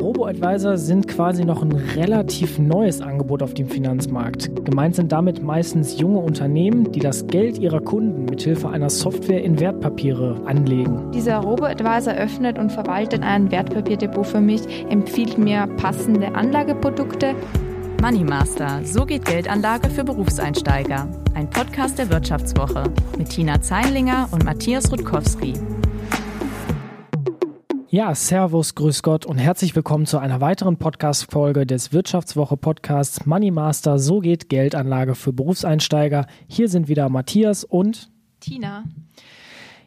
Robo-Advisor sind quasi noch ein relativ neues Angebot auf dem Finanzmarkt. Gemeint sind damit meistens junge Unternehmen, die das Geld ihrer Kunden mithilfe einer Software in Wertpapiere anlegen. Dieser Robo-Advisor öffnet und verwaltet ein Wertpapierdepot für mich, empfiehlt mir passende Anlageprodukte. Money Master, so geht Geldanlage für Berufseinsteiger. Ein Podcast der Wirtschaftswoche mit Tina Zeinlinger und Matthias Rutkowski. Ja, Servus, Grüß Gott und herzlich willkommen zu einer weiteren Podcast-Folge des Wirtschaftswoche Podcasts Money Master. So geht Geldanlage für Berufseinsteiger. Hier sind wieder Matthias und Tina.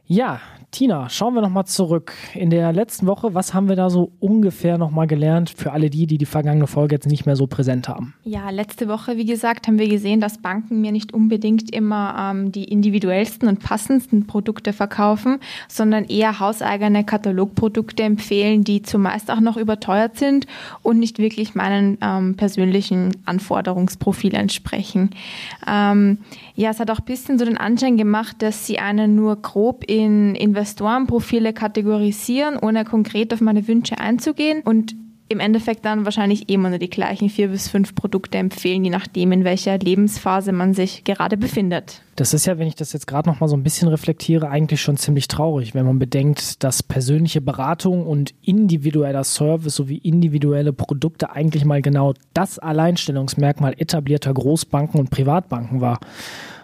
Ja, Tina, schauen wir nochmal zurück. In der letzten Woche, was haben wir da so ungefähr nochmal gelernt für alle die, die die vergangene Folge jetzt nicht mehr so präsent haben? Ja, letzte Woche, wie gesagt, haben wir gesehen, dass Banken mir nicht unbedingt immer ähm, die individuellsten und passendsten Produkte verkaufen, sondern eher hauseigene Katalogprodukte empfehlen, die zumeist auch noch überteuert sind und nicht wirklich meinen ähm, persönlichen Anforderungsprofil entsprechen. Ähm, ja, es hat auch ein bisschen so den Anschein gemacht, dass sie einen nur grob in Investorenprofile kategorisieren, ohne konkret auf meine Wünsche einzugehen und im Endeffekt dann wahrscheinlich immer nur die gleichen vier bis fünf Produkte empfehlen, je nachdem, in welcher Lebensphase man sich gerade befindet. Das ist ja, wenn ich das jetzt gerade noch mal so ein bisschen reflektiere, eigentlich schon ziemlich traurig, wenn man bedenkt, dass persönliche Beratung und individueller Service sowie individuelle Produkte eigentlich mal genau das Alleinstellungsmerkmal etablierter Großbanken und Privatbanken war.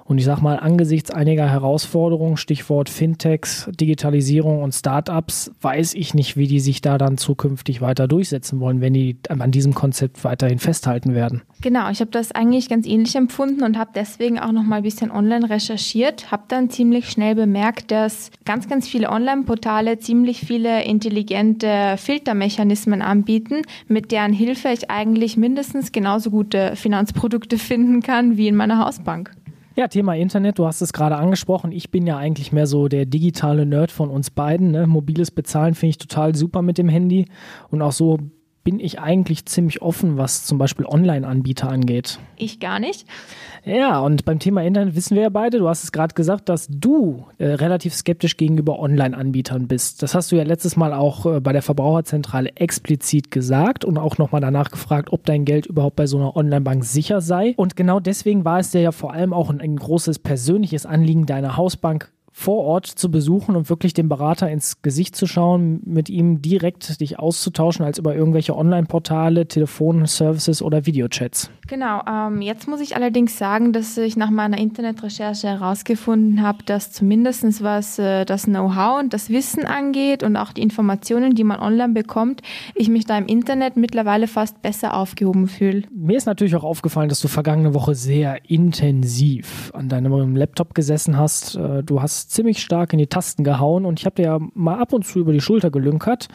Und ich sage mal, angesichts einiger Herausforderungen, Stichwort Fintechs, Digitalisierung und Startups, weiß ich nicht, wie die sich da dann zukünftig weiter durchsetzen wollen, wenn die an diesem Konzept weiterhin festhalten werden. Genau, ich habe das eigentlich ganz ähnlich empfunden und habe deswegen auch noch mal ein bisschen online recherchiert, habe dann ziemlich schnell bemerkt, dass ganz, ganz viele Online-Portale ziemlich viele intelligente Filtermechanismen anbieten, mit deren Hilfe ich eigentlich mindestens genauso gute Finanzprodukte finden kann wie in meiner Hausbank. Ja, Thema Internet, du hast es gerade angesprochen. Ich bin ja eigentlich mehr so der digitale Nerd von uns beiden. Ne? Mobiles Bezahlen finde ich total super mit dem Handy. Und auch so bin ich eigentlich ziemlich offen, was zum Beispiel Online-Anbieter angeht. Ich gar nicht. Ja, und beim Thema Internet wissen wir ja beide, du hast es gerade gesagt, dass du äh, relativ skeptisch gegenüber Online-Anbietern bist. Das hast du ja letztes Mal auch äh, bei der Verbraucherzentrale explizit gesagt und auch nochmal danach gefragt, ob dein Geld überhaupt bei so einer Online-Bank sicher sei. Und genau deswegen war es dir ja vor allem auch ein, ein großes persönliches Anliegen, deine Hausbank vor Ort zu besuchen und wirklich dem Berater ins Gesicht zu schauen, mit ihm direkt dich auszutauschen, als über irgendwelche Online-Portale, Telefonservices oder Videochats. Genau, ähm, jetzt muss ich allerdings sagen, dass ich nach meiner Internetrecherche herausgefunden habe, dass zumindest was äh, das Know-how und das Wissen angeht und auch die Informationen, die man online bekommt, ich mich da im Internet mittlerweile fast besser aufgehoben fühle. Mir ist natürlich auch aufgefallen, dass du vergangene Woche sehr intensiv an deinem Laptop gesessen hast. Äh, du hast ziemlich stark in die Tasten gehauen und ich habe dir ja mal ab und zu über die Schulter gelünkert.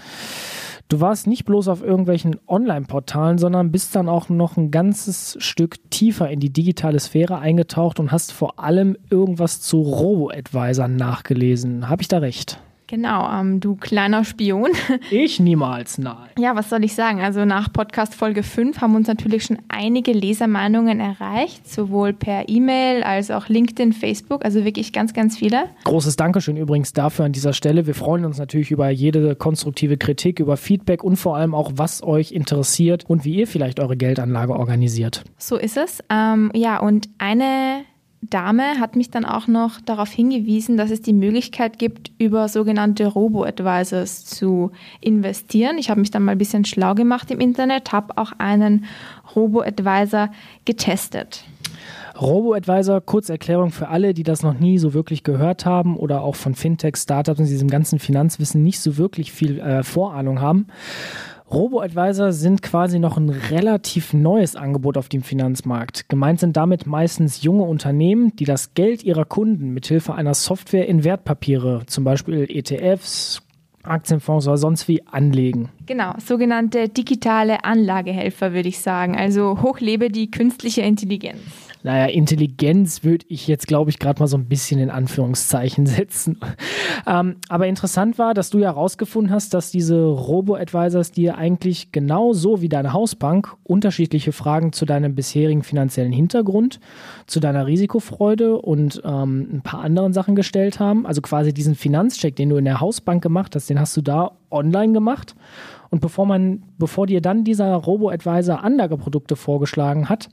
Du warst nicht bloß auf irgendwelchen Online-Portalen, sondern bist dann auch noch ein ganzes Stück tiefer in die digitale Sphäre eingetaucht und hast vor allem irgendwas zu Robo-Advisern nachgelesen. Habe ich da recht? Genau, ähm, du kleiner Spion. Ich niemals, nein. Ja, was soll ich sagen? Also nach Podcast Folge 5 haben uns natürlich schon einige Lesermeinungen erreicht, sowohl per E-Mail als auch LinkedIn, Facebook, also wirklich ganz, ganz viele. Großes Dankeschön übrigens dafür an dieser Stelle. Wir freuen uns natürlich über jede konstruktive Kritik, über Feedback und vor allem auch, was euch interessiert und wie ihr vielleicht eure Geldanlage organisiert. So ist es. Ähm, ja, und eine Dame hat mich dann auch noch darauf hingewiesen, dass es die Möglichkeit gibt, über sogenannte Robo-Advisors zu investieren. Ich habe mich dann mal ein bisschen schlau gemacht im Internet, habe auch einen Robo-Advisor getestet. Robo-Advisor, Kurzerklärung für alle, die das noch nie so wirklich gehört haben oder auch von Fintech, Startups und diesem ganzen Finanzwissen nicht so wirklich viel äh, Vorahnung haben. Robo-Advisor sind quasi noch ein relativ neues Angebot auf dem Finanzmarkt. Gemeint sind damit meistens junge Unternehmen, die das Geld ihrer Kunden mithilfe einer Software in Wertpapiere, zum Beispiel ETFs, Aktienfonds oder sonst wie anlegen. Genau, sogenannte digitale Anlagehelfer würde ich sagen. Also hochlebe die künstliche Intelligenz naja, Intelligenz würde ich jetzt, glaube ich, gerade mal so ein bisschen in Anführungszeichen setzen. Ähm, aber interessant war, dass du ja herausgefunden hast, dass diese Robo-Advisors dir eigentlich genauso wie deine Hausbank unterschiedliche Fragen zu deinem bisherigen finanziellen Hintergrund, zu deiner Risikofreude und ähm, ein paar anderen Sachen gestellt haben. Also quasi diesen Finanzcheck, den du in der Hausbank gemacht hast, den hast du da online gemacht Und bevor man, bevor dir dann dieser Robo-Advisor Anlageprodukte vorgeschlagen hat,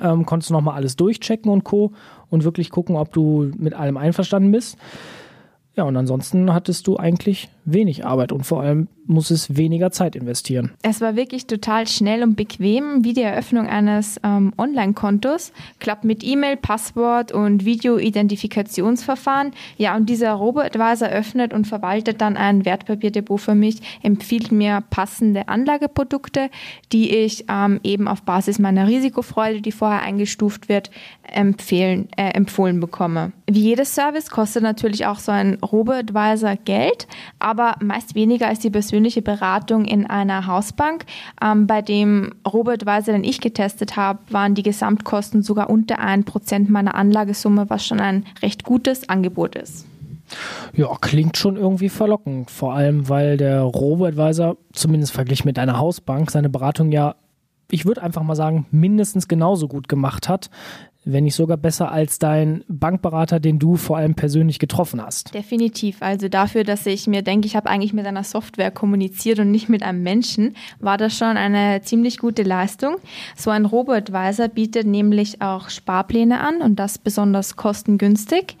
ähm, konntest du nochmal alles durchchecken und Co. und wirklich gucken, ob du mit allem einverstanden bist. Ja, und ansonsten hattest du eigentlich wenig Arbeit und vor allem muss es weniger Zeit investieren. Es war wirklich total schnell und bequem, wie die Eröffnung eines ähm, Online-Kontos. Klappt mit E-Mail, Passwort und Video-Identifikationsverfahren. Ja, und dieser Robo-Advisor öffnet und verwaltet dann ein Wertpapierdepot für mich, empfiehlt mir passende Anlageprodukte, die ich ähm, eben auf Basis meiner Risikofreude, die vorher eingestuft wird, empfehlen, äh, empfohlen bekomme. Wie jedes Service kostet natürlich auch so ein Robo-Advisor Geld, aber meist weniger als die persönliche Beratung in einer Hausbank. Ähm, bei dem Robo-Advisor, den ich getestet habe, waren die Gesamtkosten sogar unter 1% meiner Anlagesumme, was schon ein recht gutes Angebot ist. Ja, klingt schon irgendwie verlockend. Vor allem, weil der Robo-Advisor, zumindest verglichen mit einer Hausbank, seine Beratung ja ich würde einfach mal sagen, mindestens genauso gut gemacht hat wenn nicht sogar besser als dein Bankberater, den du vor allem persönlich getroffen hast. Definitiv. Also dafür, dass ich mir denke, ich habe eigentlich mit einer Software kommuniziert und nicht mit einem Menschen, war das schon eine ziemlich gute Leistung. So ein Robo-Advisor bietet nämlich auch Sparpläne an und das besonders kostengünstig.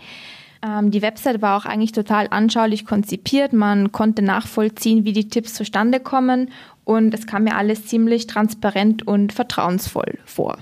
Ähm, die Website war auch eigentlich total anschaulich konzipiert. Man konnte nachvollziehen, wie die Tipps zustande kommen und es kam mir alles ziemlich transparent und vertrauensvoll vor.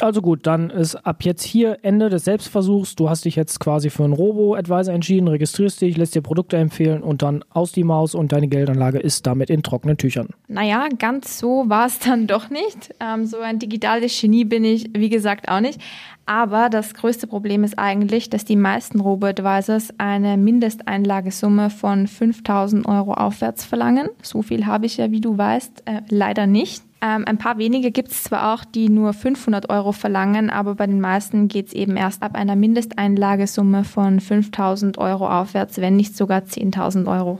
Also gut, dann ist ab jetzt hier Ende des Selbstversuchs. Du hast dich jetzt quasi für einen Robo-Advisor entschieden, registrierst dich, lässt dir Produkte empfehlen und dann aus die Maus und deine Geldanlage ist damit in trockenen Tüchern. Naja, ganz so war es dann doch nicht. Ähm, so ein digitales Genie bin ich, wie gesagt, auch nicht. Aber das größte Problem ist eigentlich, dass die meisten Robo-Advisors eine Mindesteinlagesumme von 5000 Euro aufwärts verlangen. So viel habe ich ja, wie du weißt, äh, leider nicht. Ähm, ein paar wenige gibt es zwar auch, die nur 500 Euro verlangen, aber bei den meisten geht es eben erst ab einer Mindesteinlagesumme von 5000 Euro aufwärts, wenn nicht sogar 10.000 Euro.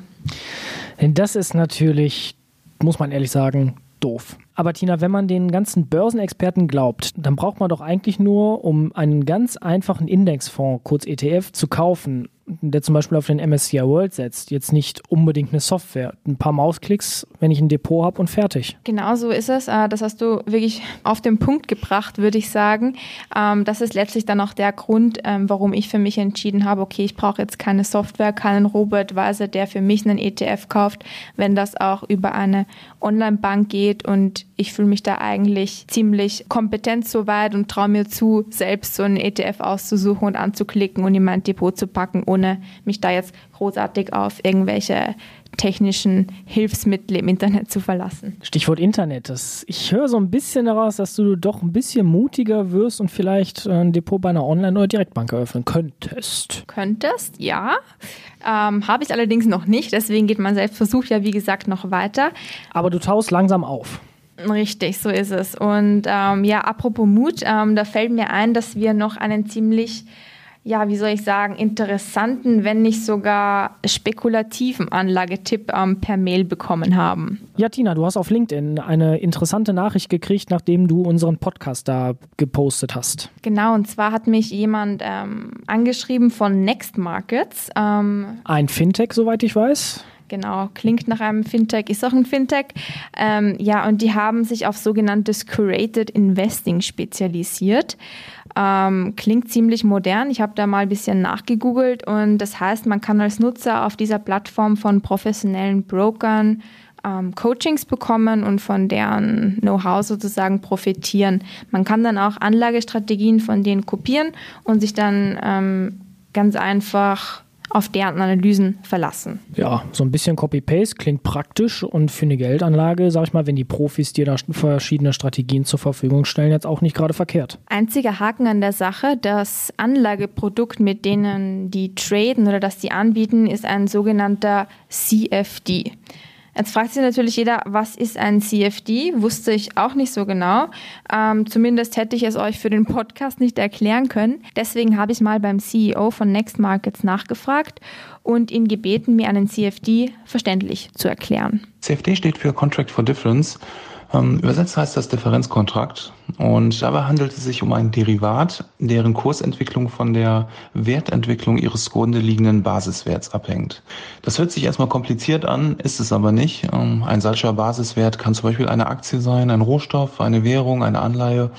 Das ist natürlich, muss man ehrlich sagen, doof. Aber Tina, wenn man den ganzen Börsenexperten glaubt, dann braucht man doch eigentlich nur, um einen ganz einfachen Indexfonds, kurz ETF, zu kaufen, der zum Beispiel auf den MSCI World setzt, jetzt nicht unbedingt eine Software. Ein paar Mausklicks, wenn ich ein Depot habe und fertig. Genau so ist es. Äh, das hast du wirklich auf den Punkt gebracht, würde ich sagen. Ähm, das ist letztlich dann auch der Grund, ähm, warum ich für mich entschieden habe, okay, ich brauche jetzt keine Software, keinen Robot-Advisor, der für mich einen ETF kauft, wenn das auch über eine Online-Bank geht und ich fühle mich da eigentlich ziemlich kompetent soweit und traue mir zu, selbst so einen ETF auszusuchen und anzuklicken und in mein Depot zu packen, ohne mich da jetzt großartig auf irgendwelche technischen Hilfsmittel im Internet zu verlassen. Stichwort Internet. Das, ich höre so ein bisschen daraus, dass du doch ein bisschen mutiger wirst und vielleicht ein Depot bei einer Online- oder Direktbank eröffnen könntest. Könntest, ja. Ähm, Habe ich allerdings noch nicht. Deswegen geht mein Selbstversuch ja, wie gesagt, noch weiter. Aber du taust langsam auf. Richtig, so ist es. Und ähm, ja, apropos Mut, ähm, da fällt mir ein, dass wir noch einen ziemlich ja, wie soll ich sagen, interessanten, wenn nicht sogar spekulativen Anlagetipp ähm, per Mail bekommen haben. Ja, Tina, du hast auf LinkedIn eine interessante Nachricht gekriegt, nachdem du unseren Podcast da gepostet hast. Genau, und zwar hat mich jemand ähm, angeschrieben von Next Markets. Ähm, Ein Fintech, soweit ich weiß. Genau, klingt nach einem Fintech, ist auch ein Fintech. Ähm, ja, und die haben sich auf sogenanntes Curated Investing spezialisiert. Ähm, klingt ziemlich modern. Ich habe da mal ein bisschen nachgegoogelt und das heißt, man kann als Nutzer auf dieser Plattform von professionellen Brokern ähm, Coachings bekommen und von deren Know-how sozusagen profitieren. Man kann dann auch Anlagestrategien von denen kopieren und sich dann ähm, ganz einfach auf deren Analysen verlassen. Ja, so ein bisschen Copy-Paste klingt praktisch und für eine Geldanlage, sag ich mal, wenn die Profis dir da verschiedene Strategien zur Verfügung stellen, jetzt auch nicht gerade verkehrt. Einziger Haken an der Sache, das Anlageprodukt, mit denen die traden oder das die anbieten, ist ein sogenannter CFD. Jetzt fragt sich natürlich jeder, was ist ein CFD? Wusste ich auch nicht so genau. Ähm, zumindest hätte ich es euch für den Podcast nicht erklären können. Deswegen habe ich mal beim CEO von Next Markets nachgefragt und ihn gebeten, mir einen CFD verständlich zu erklären. CFD steht für Contract for Difference. Ähm, übersetzt heißt das Differenzkontrakt. Und dabei handelt es sich um ein Derivat, deren Kursentwicklung von der Wertentwicklung ihres zugrunde liegenden Basiswerts abhängt. Das hört sich erstmal kompliziert an, ist es aber nicht. Ähm, ein solcher Basiswert kann zum Beispiel eine Aktie sein, ein Rohstoff, eine Währung, eine Anleihe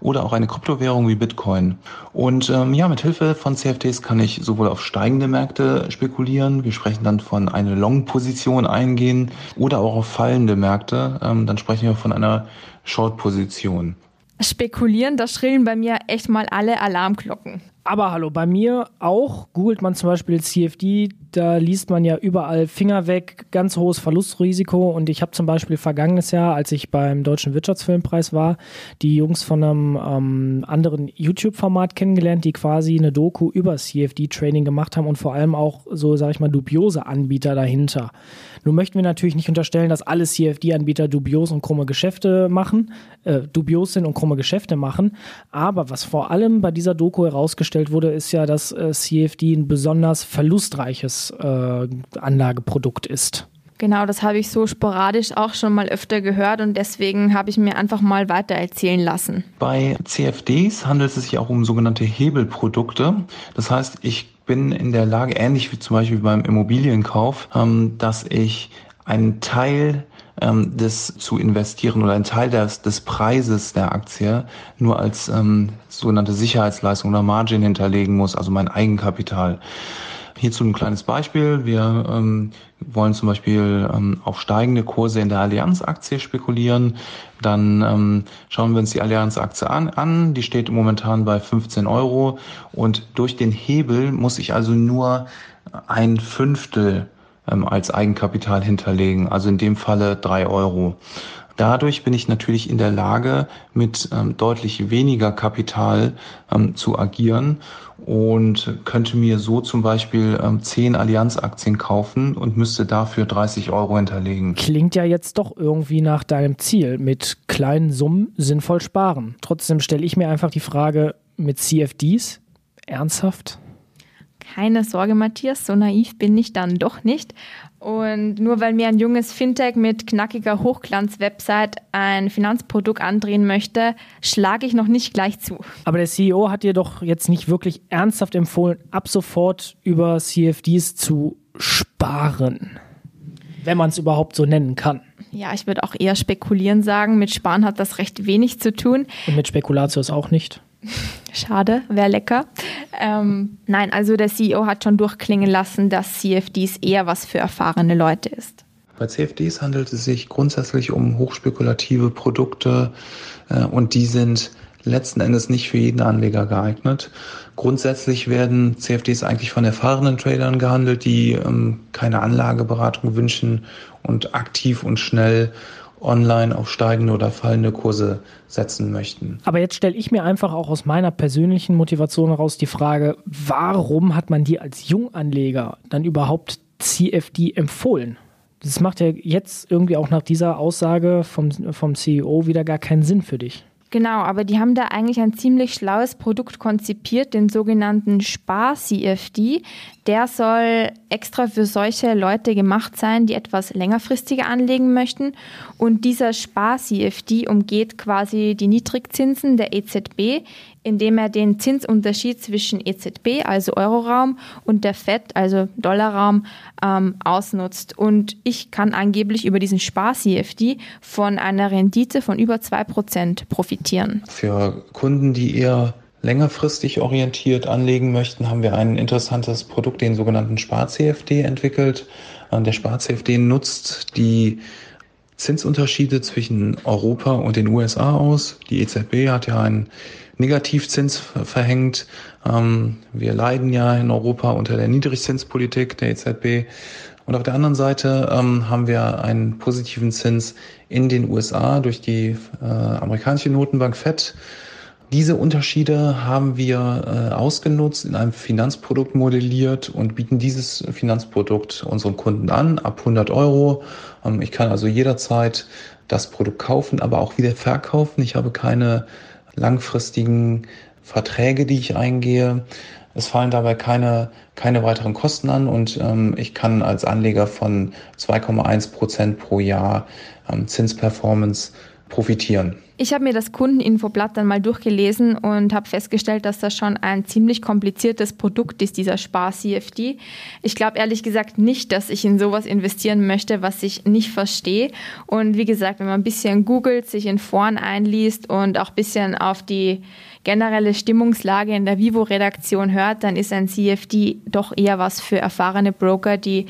oder auch eine Kryptowährung wie Bitcoin. Und ähm, ja, mit Hilfe von CFDs kann ich sowohl auf steigende Märkte spekulieren, wir sprechen dann von einer Long-Position eingehen, oder auch auf fallende Märkte, ähm, dann sprechen wir von einer Short-Position. Spekulieren, da schrillen bei mir echt mal alle Alarmglocken. Aber hallo, bei mir auch. Googelt man zum Beispiel CFD, da liest man ja überall Finger weg, ganz hohes Verlustrisiko. Und ich habe zum Beispiel vergangenes Jahr, als ich beim Deutschen Wirtschaftsfilmpreis war, die Jungs von einem ähm, anderen YouTube-Format kennengelernt, die quasi eine Doku über CFD-Training gemacht haben und vor allem auch so, sage ich mal, dubiose Anbieter dahinter. Nun möchten wir natürlich nicht unterstellen, dass alle CFD-Anbieter dubios und krumme Geschäfte machen, äh, dubios sind und krumme Geschäfte machen. Aber was vor allem bei dieser Doku herausgestellt wurde, ist ja, dass äh, CFD ein besonders verlustreiches äh, Anlageprodukt ist. Genau, das habe ich so sporadisch auch schon mal öfter gehört und deswegen habe ich mir einfach mal weiter erzählen lassen. Bei CFDs handelt es sich auch um sogenannte Hebelprodukte. Das heißt, ich bin in der Lage, ähnlich wie zum Beispiel beim Immobilienkauf, ähm, dass ich einen Teil ähm, des zu investieren oder einen Teil des, des Preises der Aktie nur als ähm, sogenannte Sicherheitsleistung oder Margin hinterlegen muss, also mein Eigenkapital. Hierzu ein kleines Beispiel. Wir ähm, wollen zum Beispiel ähm, auf steigende Kurse in der Allianz-Aktie spekulieren. Dann ähm, schauen wir uns die Allianz-Aktie an, an. Die steht momentan bei 15 Euro. Und durch den Hebel muss ich also nur ein Fünftel ähm, als Eigenkapital hinterlegen. Also in dem Falle drei Euro. Dadurch bin ich natürlich in der Lage, mit ähm, deutlich weniger Kapital ähm, zu agieren und könnte mir so zum Beispiel ähm, 10 Allianz-Aktien kaufen und müsste dafür 30 Euro hinterlegen. Klingt ja jetzt doch irgendwie nach deinem Ziel, mit kleinen Summen sinnvoll sparen. Trotzdem stelle ich mir einfach die Frage, mit CFDs, ernsthaft? Keine Sorge, Matthias, so naiv bin ich dann doch nicht. Und nur weil mir ein junges Fintech mit knackiger Hochglanz-Website ein Finanzprodukt andrehen möchte, schlage ich noch nicht gleich zu. Aber der CEO hat dir doch jetzt nicht wirklich ernsthaft empfohlen, ab sofort über CFDs zu sparen. Wenn man es überhaupt so nennen kann. Ja, ich würde auch eher spekulieren sagen. Mit Sparen hat das recht wenig zu tun. Und mit Spekulatius auch nicht. Schade, wäre lecker. Ähm, nein, also der CEO hat schon durchklingen lassen, dass CFDs eher was für erfahrene Leute ist. Bei CFDs handelt es sich grundsätzlich um hochspekulative Produkte äh, und die sind letzten Endes nicht für jeden Anleger geeignet. Grundsätzlich werden CFDs eigentlich von erfahrenen Tradern gehandelt, die ähm, keine Anlageberatung wünschen und aktiv und schnell online auf steigende oder fallende Kurse setzen möchten. Aber jetzt stelle ich mir einfach auch aus meiner persönlichen Motivation heraus die Frage, warum hat man dir als Junganleger dann überhaupt CFD empfohlen? Das macht ja jetzt irgendwie auch nach dieser Aussage vom, vom CEO wieder gar keinen Sinn für dich. Genau, aber die haben da eigentlich ein ziemlich schlaues Produkt konzipiert, den sogenannten Spar-CFD. Der soll extra für solche Leute gemacht sein, die etwas längerfristiger anlegen möchten. Und dieser Spar-CFD umgeht quasi die Niedrigzinsen der EZB, indem er den Zinsunterschied zwischen EZB, also Euroraum, und der FED, also Dollarraum, ähm, ausnutzt. Und ich kann angeblich über diesen Spar-CFD von einer Rendite von über 2% profitieren. Für Kunden, die eher längerfristig orientiert anlegen möchten, haben wir ein interessantes Produkt, den sogenannten Spar-CFD entwickelt. Äh, der Spar-CFD nutzt die Zinsunterschiede zwischen Europa und den USA aus. Die EZB hat ja einen Negativzins verhängt. Ähm, wir leiden ja in Europa unter der Niedrigzinspolitik der EZB. Und auf der anderen Seite ähm, haben wir einen positiven Zins in den USA durch die äh, amerikanische Notenbank Fed. Diese Unterschiede haben wir äh, ausgenutzt, in einem Finanzprodukt modelliert und bieten dieses Finanzprodukt unseren Kunden an, ab 100 Euro. Ähm, ich kann also jederzeit das Produkt kaufen, aber auch wieder verkaufen. Ich habe keine langfristigen Verträge, die ich eingehe. Es fallen dabei keine, keine weiteren Kosten an und ähm, ich kann als Anleger von 2,1 Prozent pro Jahr ähm, Zinsperformance profitieren. Ich habe mir das Kundeninfoblatt dann mal durchgelesen und habe festgestellt, dass das schon ein ziemlich kompliziertes Produkt ist, dieser Spar-CFD. Ich glaube ehrlich gesagt nicht, dass ich in sowas investieren möchte, was ich nicht verstehe. Und wie gesagt, wenn man ein bisschen googelt, sich in Foren einliest und auch ein bisschen auf die generelle Stimmungslage in der Vivo-Redaktion hört, dann ist ein CFD doch eher was für erfahrene Broker, die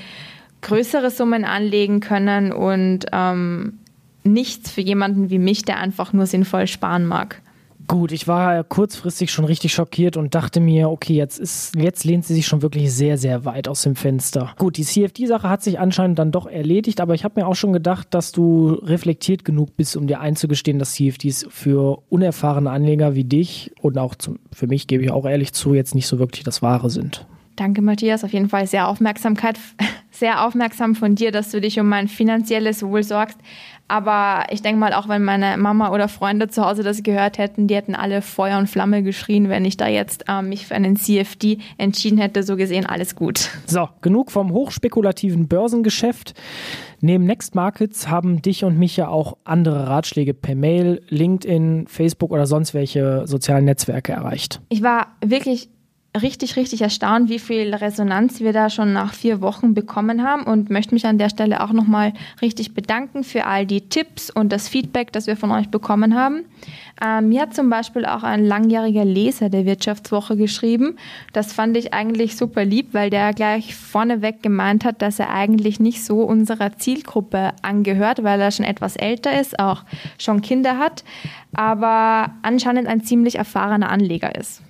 größere Summen anlegen können und ähm, nichts für jemanden wie mich, der einfach nur sinnvoll sparen mag. Gut, ich war kurzfristig schon richtig schockiert und dachte mir, okay, jetzt ist, jetzt lehnt sie sich schon wirklich sehr, sehr weit aus dem Fenster. Gut, die CFD-Sache hat sich anscheinend dann doch erledigt, aber ich habe mir auch schon gedacht, dass du reflektiert genug bist, um dir einzugestehen, dass CFDs für unerfahrene Anleger wie dich und auch zum, für mich, gebe ich auch ehrlich zu, jetzt nicht so wirklich das Wahre sind. Danke, Matthias. Auf jeden Fall sehr Aufmerksamkeit, sehr aufmerksam von dir, dass du dich um mein finanzielles Wohl sorgst. Aber ich denke mal, auch wenn meine Mama oder Freunde zu Hause das gehört hätten, die hätten alle Feuer und Flamme geschrien, wenn ich da jetzt äh, mich für einen CFD entschieden hätte. So gesehen, alles gut. So, genug vom hochspekulativen Börsengeschäft. Neben Next Markets haben dich und mich ja auch andere Ratschläge per Mail, LinkedIn, Facebook oder sonst welche sozialen Netzwerke erreicht. Ich war wirklich richtig, richtig erstaunt, wie viel Resonanz wir da schon nach vier Wochen bekommen haben und möchte mich an der Stelle auch nochmal richtig bedanken für all die Tipps und das Feedback, das wir von euch bekommen haben. Ähm, mir hat zum Beispiel auch ein langjähriger Leser der Wirtschaftswoche geschrieben. Das fand ich eigentlich super lieb, weil der gleich vorneweg gemeint hat, dass er eigentlich nicht so unserer Zielgruppe angehört, weil er schon etwas älter ist, auch schon Kinder hat, aber anscheinend ein ziemlich erfahrener Anleger ist.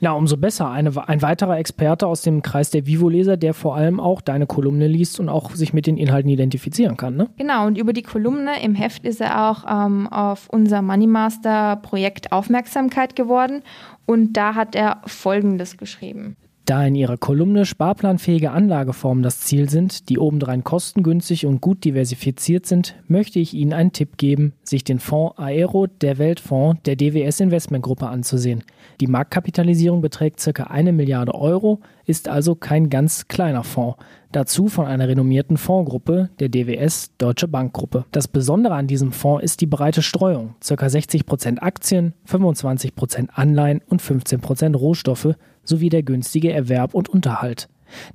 Na, umso besser. Eine, ein weiterer Experte aus dem Kreis der Vivo-Leser, der vor allem auch deine Kolumne liest und auch sich mit den Inhalten identifizieren kann. Ne? Genau, und über die Kolumne im Heft ist er auch ähm, auf unser Moneymaster-Projekt Aufmerksamkeit geworden und da hat er Folgendes geschrieben. Da in ihrer Kolumne sparplanfähige Anlageformen das Ziel sind, die obendrein kostengünstig und gut diversifiziert sind, möchte ich Ihnen einen Tipp geben, sich den Fonds Aero der Weltfonds der DWS Investmentgruppe anzusehen. Die Marktkapitalisierung beträgt ca. eine Milliarde Euro, ist also kein ganz kleiner Fonds. Dazu von einer renommierten Fondsgruppe, der DWS Deutsche Bankgruppe. Das Besondere an diesem Fonds ist die breite Streuung. Ca. 60% Aktien, 25% Anleihen und 15% Rohstoffe sowie der günstige Erwerb und Unterhalt.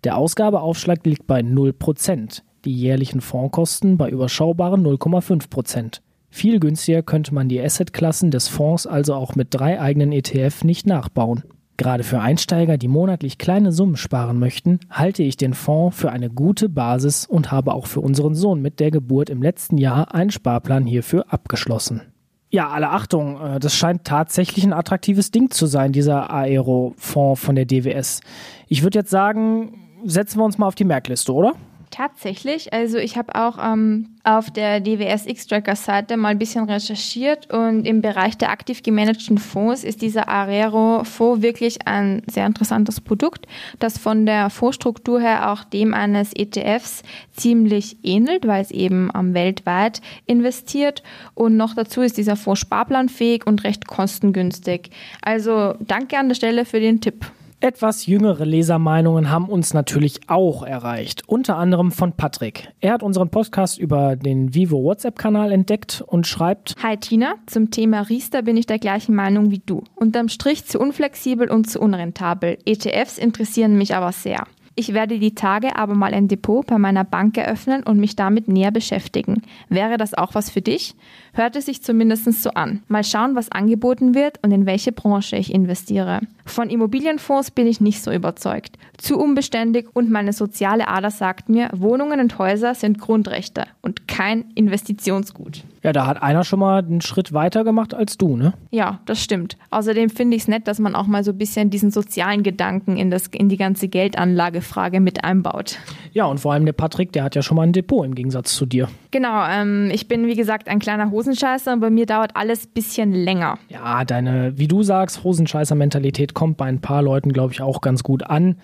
Der Ausgabeaufschlag liegt bei 0%, die jährlichen Fondskosten bei überschaubaren 0,5%. Viel günstiger könnte man die Assetklassen des Fonds also auch mit drei eigenen ETF nicht nachbauen. Gerade für Einsteiger, die monatlich kleine Summen sparen möchten, halte ich den Fonds für eine gute Basis und habe auch für unseren Sohn mit der Geburt im letzten Jahr einen Sparplan hierfür abgeschlossen. Ja, alle Achtung, äh, das scheint tatsächlich ein attraktives Ding zu sein, dieser Aero-Fonds von der DWS. Ich würde jetzt sagen, setzen wir uns mal auf die Merkliste, oder? Tatsächlich, also ich habe auch ähm, auf der DWS X-Tracker-Seite mal ein bisschen recherchiert und im Bereich der aktiv gemanagten Fonds ist dieser Arero-Fonds wirklich ein sehr interessantes Produkt, das von der Fondsstruktur her auch dem eines ETFs ziemlich ähnelt, weil es eben ähm, weltweit investiert und noch dazu ist dieser Fonds sparplanfähig und recht kostengünstig. Also danke an der Stelle für den Tipp. Etwas jüngere Lesermeinungen haben uns natürlich auch erreicht, unter anderem von Patrick. Er hat unseren Podcast über den Vivo WhatsApp-Kanal entdeckt und schreibt: Hi Tina, zum Thema Riester bin ich der gleichen Meinung wie du. Unterm Strich zu unflexibel und zu unrentabel. ETFs interessieren mich aber sehr. Ich werde die Tage aber mal ein Depot bei meiner Bank eröffnen und mich damit näher beschäftigen. Wäre das auch was für dich? Hört es sich zumindest so an. Mal schauen, was angeboten wird und in welche Branche ich investiere. Von Immobilienfonds bin ich nicht so überzeugt. Zu unbeständig und meine soziale Ader sagt mir, Wohnungen und Häuser sind Grundrechte und kein Investitionsgut. Ja, da hat einer schon mal einen Schritt weiter gemacht als du, ne? Ja, das stimmt. Außerdem finde ich es nett, dass man auch mal so ein bisschen diesen sozialen Gedanken in, das, in die ganze Geldanlagefrage mit einbaut. Ja, und vor allem der Patrick, der hat ja schon mal ein Depot im Gegensatz zu dir. Genau, ähm, ich bin wie gesagt ein kleiner Hosenscheißer und bei mir dauert alles ein bisschen länger. Ja, deine, wie du sagst, Hosenscheißer-Mentalität kommt bei ein paar Leuten, glaube ich, auch ganz gut an.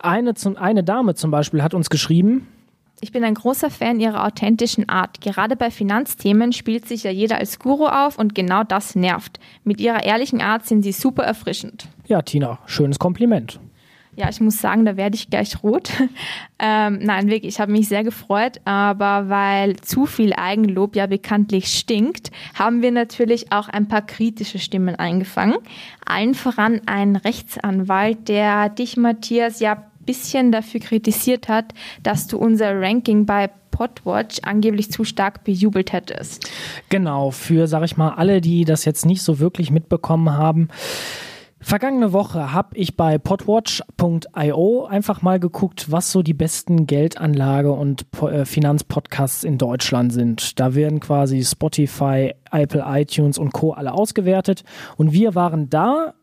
Eine, eine Dame zum Beispiel hat uns geschrieben, ich bin ein großer Fan ihrer authentischen Art. Gerade bei Finanzthemen spielt sich ja jeder als Guru auf und genau das nervt. Mit ihrer ehrlichen Art sind sie super erfrischend. Ja, Tina, schönes Kompliment. Ja, ich muss sagen, da werde ich gleich rot. ähm, nein, wirklich, ich habe mich sehr gefreut, aber weil zu viel Eigenlob ja bekanntlich stinkt, haben wir natürlich auch ein paar kritische Stimmen eingefangen. Allen voran ein Rechtsanwalt, der dich, Matthias, ja bisschen dafür kritisiert hat, dass du unser Ranking bei Podwatch angeblich zu stark bejubelt hättest. Genau, für, sag ich mal, alle, die das jetzt nicht so wirklich mitbekommen haben. Vergangene Woche habe ich bei podwatch.io einfach mal geguckt, was so die besten Geldanlage- und äh, Finanzpodcasts in Deutschland sind. Da werden quasi Spotify, Apple, iTunes und Co. alle ausgewertet. Und wir waren da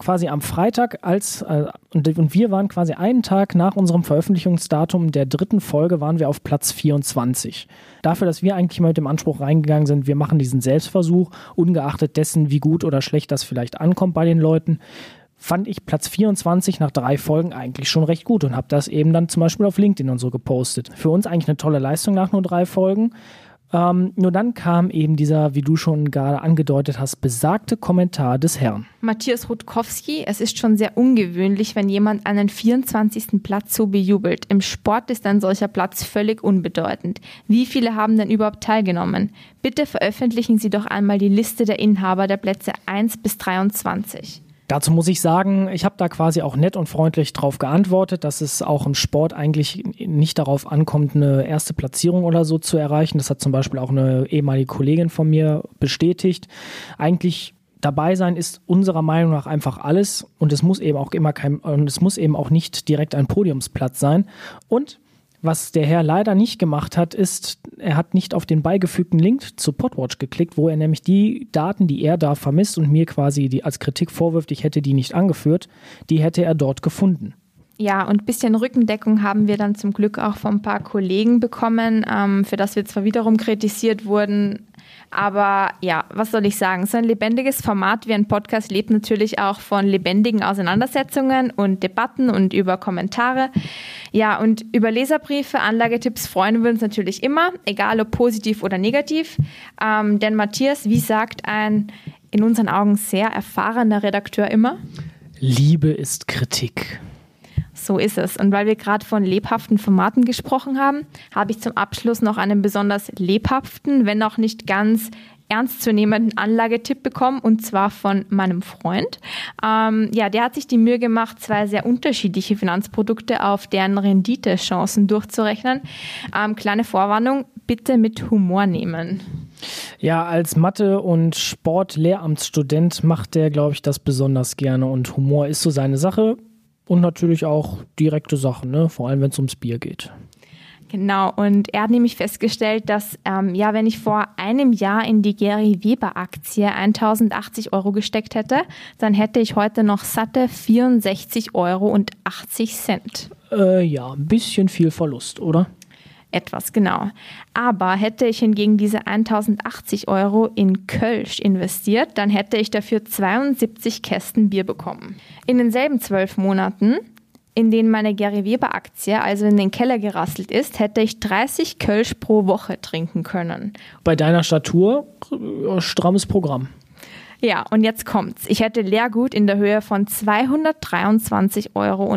quasi am Freitag als äh, und, und, wir waren quasi einen Tag nach unserem Veröffentlichungsdatum der dritten Folge waren wir auf Platz 24. Dafür, dass wir eigentlich mal mit dem Anspruch reingegangen sind, wir machen diesen Selbstversuch, ungeachtet dessen, wie gut oder schlecht das vielleicht ankommt bei den Leuten, fand ich Platz 24 nach drei Folgen eigentlich schon recht gut und habe das eben dann zum Beispiel auf LinkedIn und so gepostet. Für uns eigentlich eine tolle Leistung nach nur drei Folgen. Ähm, nur dann kam eben dieser, wie du schon gerade angedeutet hast, besagte Kommentar des Herrn. Matthias Rutkowski, es ist schon sehr ungewöhnlich, wenn jemand einen 24. Platz so bejubelt. Im Sport ist ein solcher Platz völlig unbedeutend. Wie viele haben denn überhaupt teilgenommen? Bitte veröffentlichen Sie doch einmal die Liste der Inhaber der Plätze 1 bis 23. Dazu muss ich sagen, ich habe da quasi auch nett und freundlich drauf geantwortet, dass es auch im Sport eigentlich nicht darauf ankommt, eine erste Platzierung oder so zu erreichen. Das hat zum Beispiel auch eine ehemalige Kollegin von mir bestätigt. Eigentlich dabei sein ist unserer Meinung nach einfach alles und es muss eben auch immer kein und es muss eben auch nicht direkt ein Podiumsplatz sein und was der Herr leider nicht gemacht hat, ist, er hat nicht auf den beigefügten Link zu Podwatch geklickt, wo er nämlich die Daten, die er da vermisst und mir quasi die als Kritik vorwirft, ich hätte die nicht angeführt, die hätte er dort gefunden. Ja, und ein bisschen Rückendeckung haben wir dann zum Glück auch von ein paar Kollegen bekommen, ähm, für das wir zwar wiederum kritisiert wurden, aber ja, was soll ich sagen? So ein lebendiges Format wie ein Podcast lebt natürlich auch von lebendigen Auseinandersetzungen und Debatten und über Kommentare. Ja, und über Leserbriefe, Anlagetipps freuen wir uns natürlich immer, egal ob positiv oder negativ. Ähm, denn Matthias, wie sagt ein in unseren Augen sehr erfahrener Redakteur immer? Liebe ist Kritik. So ist es. Und weil wir gerade von lebhaften Formaten gesprochen haben, habe ich zum Abschluss noch einen besonders lebhaften, wenn auch nicht ganz ernstzunehmenden Anlagetipp bekommen und zwar von meinem Freund. Ähm, ja, der hat sich die Mühe gemacht, zwei sehr unterschiedliche Finanzprodukte auf deren Renditechancen durchzurechnen. Ähm, kleine Vorwarnung, bitte mit Humor nehmen. Ja, als Mathe- und Sport-Lehramtsstudent macht der, glaube ich, das besonders gerne und Humor ist so seine Sache und natürlich auch direkte Sachen, ne? vor allem wenn es ums Bier geht. Genau, und er hat nämlich festgestellt, dass, ähm, ja, wenn ich vor einem Jahr in die Gary Weber Aktie 1080 Euro gesteckt hätte, dann hätte ich heute noch satte 64 Euro und 80 Cent. Äh, ja, ein bisschen viel Verlust, oder? Etwas, genau. Aber hätte ich hingegen diese 1080 Euro in Kölsch investiert, dann hätte ich dafür 72 Kästen Bier bekommen. In denselben zwölf Monaten, in denen meine Gary Weber Aktie also in den Keller gerasselt ist, hätte ich 30 Kölsch pro Woche trinken können. Bei deiner Statur äh, strammes Programm. Ja, und jetzt kommt's. Ich hätte Leergut in der Höhe von 223,30 Euro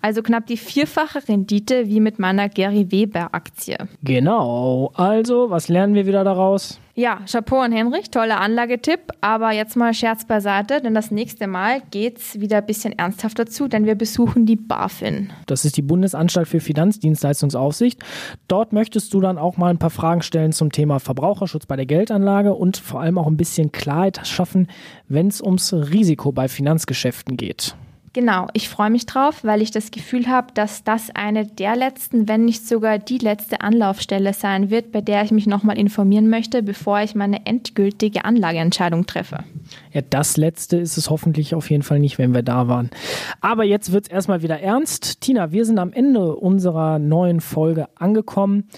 Also knapp die vierfache Rendite wie mit meiner Gary Weber Aktie. Genau. Also, was lernen wir wieder daraus? Ja, Chapeau an Henrich, toller Anlagetipp. Aber jetzt mal Scherz beiseite, denn das nächste Mal geht's wieder ein bisschen ernsthafter zu, denn wir besuchen die BaFin. Das ist die Bundesanstalt für Finanzdienstleistungsaufsicht. Dort möchtest du dann auch mal ein paar Fragen stellen zum Thema Verbraucherschutz bei der Geldanlage und vor allem auch ein bisschen Klarheit schaffen, wenn es ums Risiko bei Finanzgeschäften geht. Genau, ich freue mich drauf, weil ich das Gefühl habe, dass das eine der letzten, wenn nicht sogar die letzte Anlaufstelle sein wird, bei der ich mich nochmal informieren möchte, bevor ich meine endgültige Anlageentscheidung treffe. Ja, das letzte ist es hoffentlich auf jeden Fall nicht, wenn wir da waren. Aber jetzt wird es erstmal wieder ernst. Tina, wir sind am Ende unserer neuen Folge angekommen.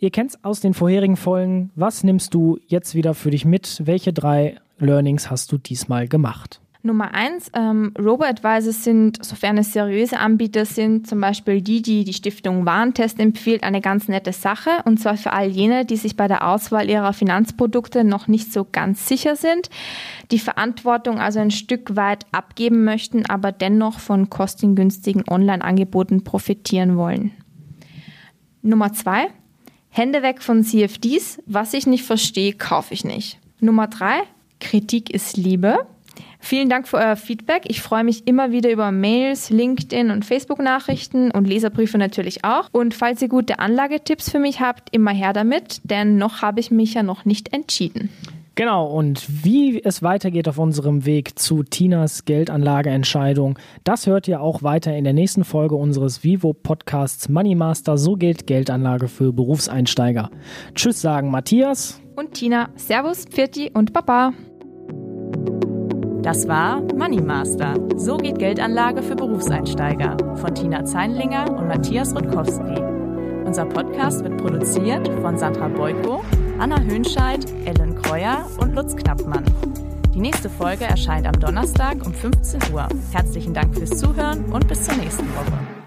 Ihr kennt es aus den vorherigen Folgen. Was nimmst du jetzt wieder für dich mit? Welche drei Learnings hast du diesmal gemacht? Nummer eins, ähm, Robo-Advisors sind, sofern es seriöse Anbieter sind, zum Beispiel die, die die Stiftung Warentest empfiehlt, eine ganz nette Sache. Und zwar für all jene, die sich bei der Auswahl ihrer Finanzprodukte noch nicht so ganz sicher sind, die Verantwortung also ein Stück weit abgeben möchten, aber dennoch von kostengünstigen Online-Angeboten profitieren wollen. Nummer zwei, Hände weg von CFDs. Was ich nicht verstehe, kaufe ich nicht. Nummer drei, Kritik ist Liebe. Vielen Dank für euer Feedback. Ich freue mich immer wieder über Mails, LinkedIn und Facebook-Nachrichten und Leserbriefe natürlich auch. Und falls ihr gute Anlagetipps für mich habt, immer her damit, denn noch habe ich mich ja noch nicht entschieden. Genau, und wie es weitergeht auf unserem Weg zu Tinas Geldanlageentscheidung, das hört ihr auch weiter in der nächsten Folge unseres Vivo-Podcasts Money Master. So gilt Geldanlage für Berufseinsteiger. Tschüss sagen Matthias und Tina. Servus, Pfirti und Baba. Das war Money Master. So geht Geldanlage für Berufseinsteiger von Tina Zeinlinger und Matthias Rutkowski. Unser Podcast wird produziert von Sandra Beuko, Anna Hönscheid, Ellen Kreuer und Lutz Knappmann. Die nächste Folge erscheint am Donnerstag um 15 Uhr. Herzlichen Dank fürs Zuhören und bis zur nächsten Woche.